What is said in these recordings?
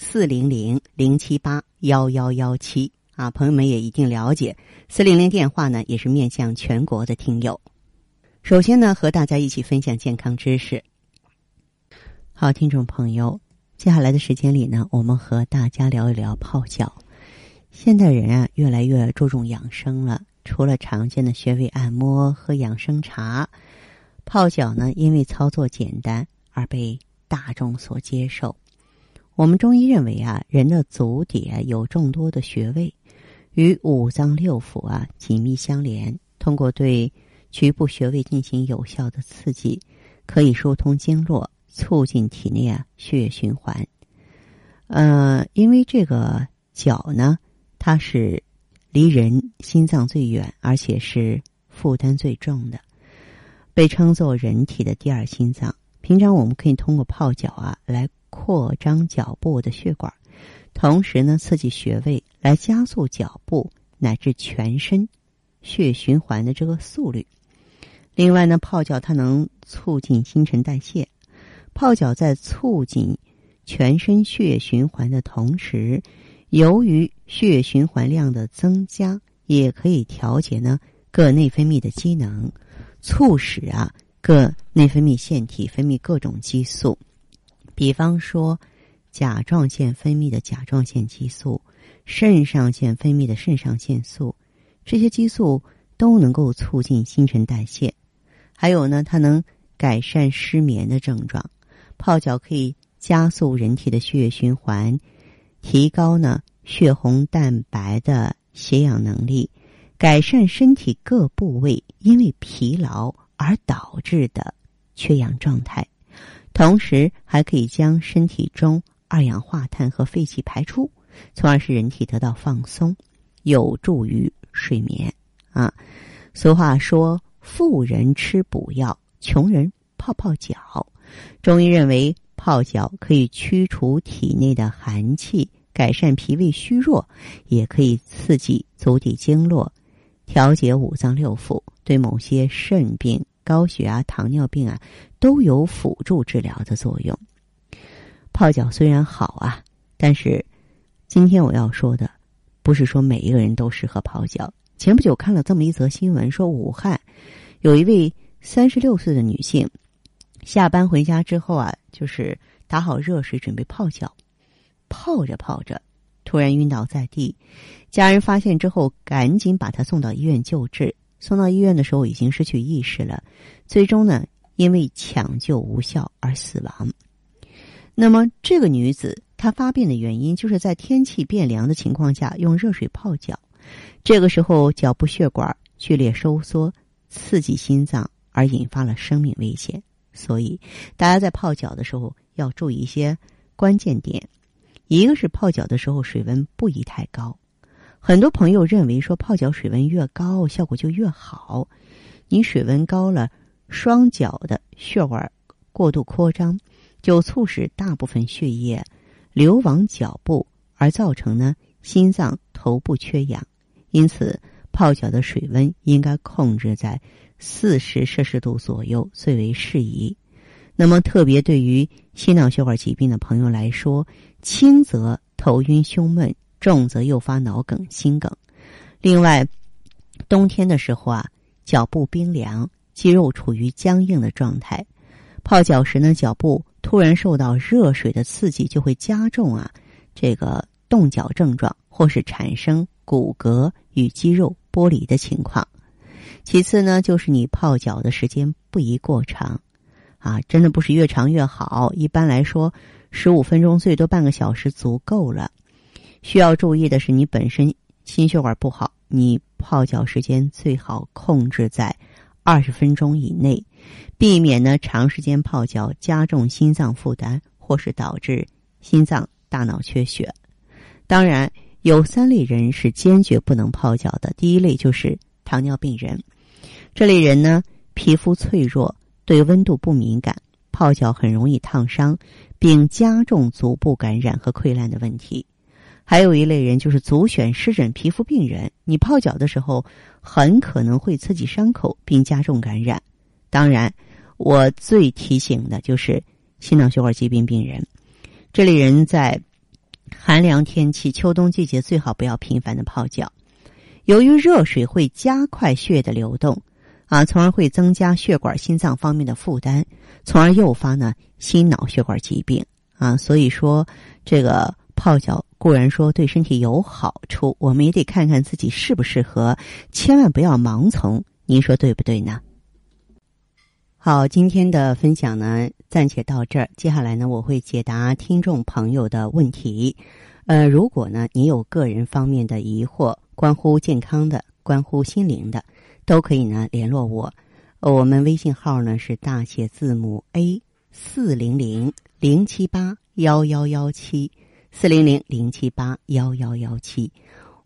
四零零零七八幺幺幺七啊，朋友们也一定了解。四零零电话呢，也是面向全国的听友。首先呢，和大家一起分享健康知识。好，听众朋友，接下来的时间里呢，我们和大家聊一聊泡脚。现代人啊，越来越注重养生了。除了常见的穴位按摩和养生茶，泡脚呢，因为操作简单而被大众所接受。我们中医认为啊，人的足底有众多的穴位，与五脏六腑啊紧密相连。通过对局部穴位进行有效的刺激，可以疏通经络，促进体内啊血液循环。呃，因为这个脚呢，它是离人心脏最远，而且是负担最重的，被称作人体的第二心脏。平常我们可以通过泡脚啊来。扩张脚部的血管，同时呢，刺激穴位来加速脚部乃至全身血循环的这个速率。另外呢，泡脚它能促进新陈代谢。泡脚在促进全身血液循环的同时，由于血液循环量的增加，也可以调节呢各内分泌的机能，促使啊各内分泌腺体分泌各种激素。比方说，甲状腺分泌的甲状腺激素，肾上腺分泌的肾上腺素，这些激素都能够促进新陈代谢。还有呢，它能改善失眠的症状。泡脚可以加速人体的血液循环，提高呢血红蛋白的携氧能力，改善身体各部位因为疲劳而导致的缺氧状态。同时还可以将身体中二氧化碳和废气排出，从而使人体得到放松，有助于睡眠。啊，俗话说：“富人吃补药，穷人泡泡脚。”中医认为，泡脚可以驱除体内的寒气，改善脾胃虚弱，也可以刺激足底经络，调节五脏六腑，对某些肾病。高血压、糖尿病啊，都有辅助治疗的作用。泡脚虽然好啊，但是今天我要说的，不是说每一个人都适合泡脚。前不久看了这么一则新闻，说武汉有一位三十六岁的女性，下班回家之后啊，就是打好热水准备泡脚，泡着泡着，突然晕倒在地，家人发现之后，赶紧把她送到医院救治。送到医院的时候已经失去意识了，最终呢因为抢救无效而死亡。那么这个女子她发病的原因就是在天气变凉的情况下用热水泡脚，这个时候脚部血管剧烈收缩，刺激心脏而引发了生命危险。所以大家在泡脚的时候要注意一些关键点，一个是泡脚的时候水温不宜太高。很多朋友认为说泡脚水温越高效果就越好，你水温高了，双脚的血管过度扩张，就促使大部分血液流往脚部，而造成呢心脏、头部缺氧。因此，泡脚的水温应该控制在四十摄氏度左右最为适宜。那么，特别对于心脑血管疾病的朋友来说，轻则头晕胸闷。重则诱发脑梗、心梗。另外，冬天的时候啊，脚部冰凉，肌肉处于僵硬的状态，泡脚时呢，脚部突然受到热水的刺激，就会加重啊这个冻脚症状，或是产生骨骼与肌肉剥离的情况。其次呢，就是你泡脚的时间不宜过长，啊，真的不是越长越好。一般来说，十五分钟最多半个小时足够了。需要注意的是，你本身心血管不好，你泡脚时间最好控制在二十分钟以内，避免呢长时间泡脚加重心脏负担，或是导致心脏大脑缺血。当然，有三类人是坚决不能泡脚的。第一类就是糖尿病人，这类人呢，皮肤脆弱，对温度不敏感，泡脚很容易烫伤，并加重足部感染和溃烂的问题。还有一类人就是足癣湿疹皮肤病人，你泡脚的时候很可能会刺激伤口并加重感染。当然，我最提醒的就是心脑血管疾病病人，这类人在寒凉天气、秋冬季节最好不要频繁的泡脚，由于热水会加快血液的流动，啊，从而会增加血管、心脏方面的负担，从而诱发呢心脑血管疾病啊。所以说，这个泡脚。固然说对身体有好处，我们也得看看自己适不适合，千万不要盲从。您说对不对呢？好，今天的分享呢暂且到这儿。接下来呢，我会解答听众朋友的问题。呃，如果呢你有个人方面的疑惑，关乎健康的、关乎心灵的，都可以呢联络我。我们微信号呢是大写字母 A 四零零零七八幺幺幺七。四零零零七八幺幺幺七，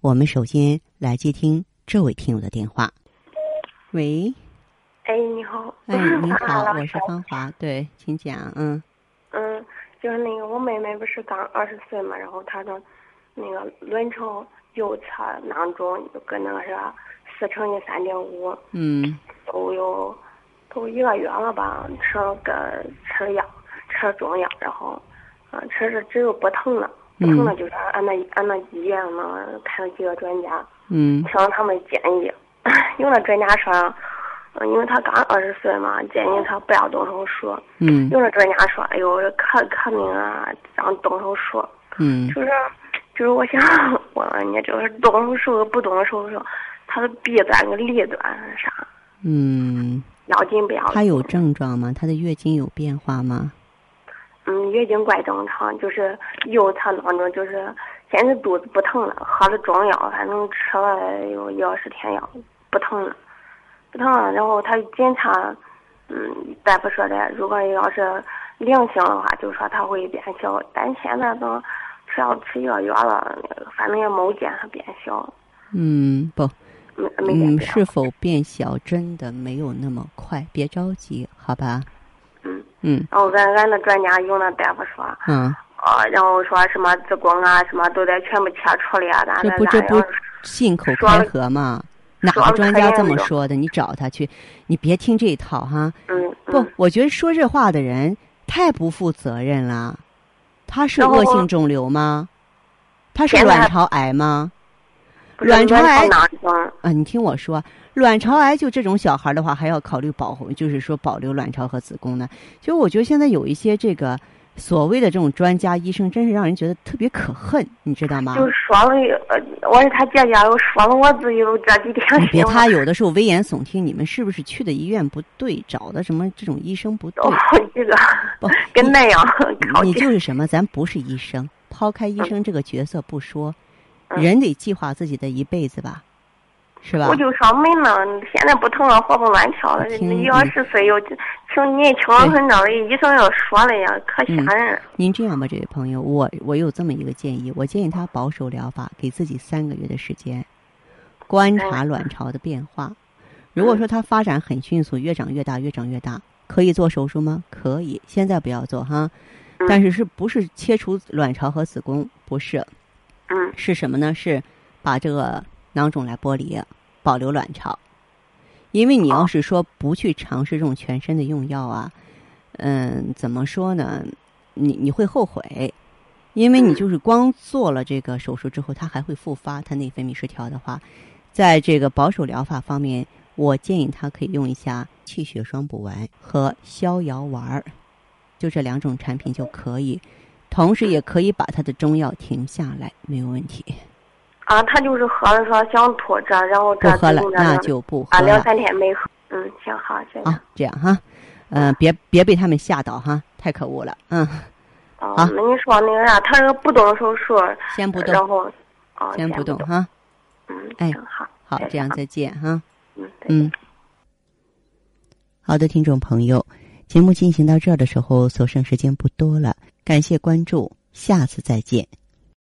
我们首先来接听这位听友的电话。喂，哎，你好。哎，你好，我是芳华，对，请讲，嗯。嗯，就是那个我妹妹不是刚二十岁嘛，然后她的那个卵巢右侧囊肿跟那个啥四乘以三点五，嗯，都有都一个月了吧，吃了个吃药，吃了中药，然后。啊，吃着只有不疼了，不疼了就是俺那俺那医院嘛，看了几个专家，嗯，听了他们建议，有那专家说，嗯，因为他刚二十岁嘛，建议他不要动手术，嗯，有那专家说，哎呦，可可命啊，让动手术，嗯，就是就是我想问问你，就是动手术不动手术，他的弊端跟利端是啥？嗯，要紧不要紧？他有症状吗？他的月经有变化吗？嗯，月经怪正常，就是右侧囊肿，就是现在肚子不疼了，喝了中药，反正吃了有一二十天药，不疼了，不疼了。然后他检查，嗯，大夫说的，如果要是良性的话，就说他会变小，但现在都吃药吃一个月了，反正也没见他变小。嗯，不，没没见嗯，是否变小真的没有那么快，别着急，好吧？嗯，然后俺俺那专家有那大夫说，嗯，啊，然后说什么子宫啊，什么都得全部切除了呀，这不这不信口开河吗？哪个专家这么说的？你找他去，你别听这一套哈。嗯，不，我觉得说这话的人太不负责任了。他是恶性肿瘤吗？他是卵巢癌吗？卵巢癌啊，你听我说。卵巢癌就这种小孩的话，还要考虑保护，就是说保留卵巢和子宫呢。就我觉得现在有一些这个所谓的这种专家医生，真是让人觉得特别可恨，你知道吗？就说了，呃，我是他姐姐，又说了我自己都这几天。你别他有的时候危言耸听，你们是不是去的医院不对，找的什么这种医生不对？好几个，不跟那样。你就是什么？咱不是医生，抛开医生这个角色不说，人得计划自己的一辈子吧。是吧？我就说没呢，现在不疼了，活蹦乱跳了。一二十岁又挺年轻很着，医生要说了呀，可吓人。您这样吧，这位朋友，我我有这么一个建议，我建议他保守疗法，给自己三个月的时间，观察卵巢的变化。如果说它发展很迅速，越长越大，越长越大，可以做手术吗？可以，现在不要做哈。但是是不是切除卵巢和子宫？不是。是什么呢？是把这个。囊肿来剥离，保留卵巢，因为你要是说不去尝试这种全身的用药啊，嗯，怎么说呢？你你会后悔，因为你就是光做了这个手术之后，它还会复发，它内分泌失调的话，在这个保守疗法方面，我建议他可以用一下气血双补丸和逍遥丸儿，就这两种产品就可以，同时也可以把他的中药停下来，没有问题。啊，他就是喝了说想吐这，然后这不喝了，那就不喝了。啊，两三天没喝。嗯，行好，这样。啊，这样哈，嗯，别别被他们吓到哈，太可恶了，嗯。哦，那你说那个啥，他这个不动手术，先不动，然后，哦，先不动哈。嗯，哎，好，好，这样再见哈。嗯嗯。好的，听众朋友，节目进行到这儿的时候，所剩时间不多了，感谢关注。下次再见。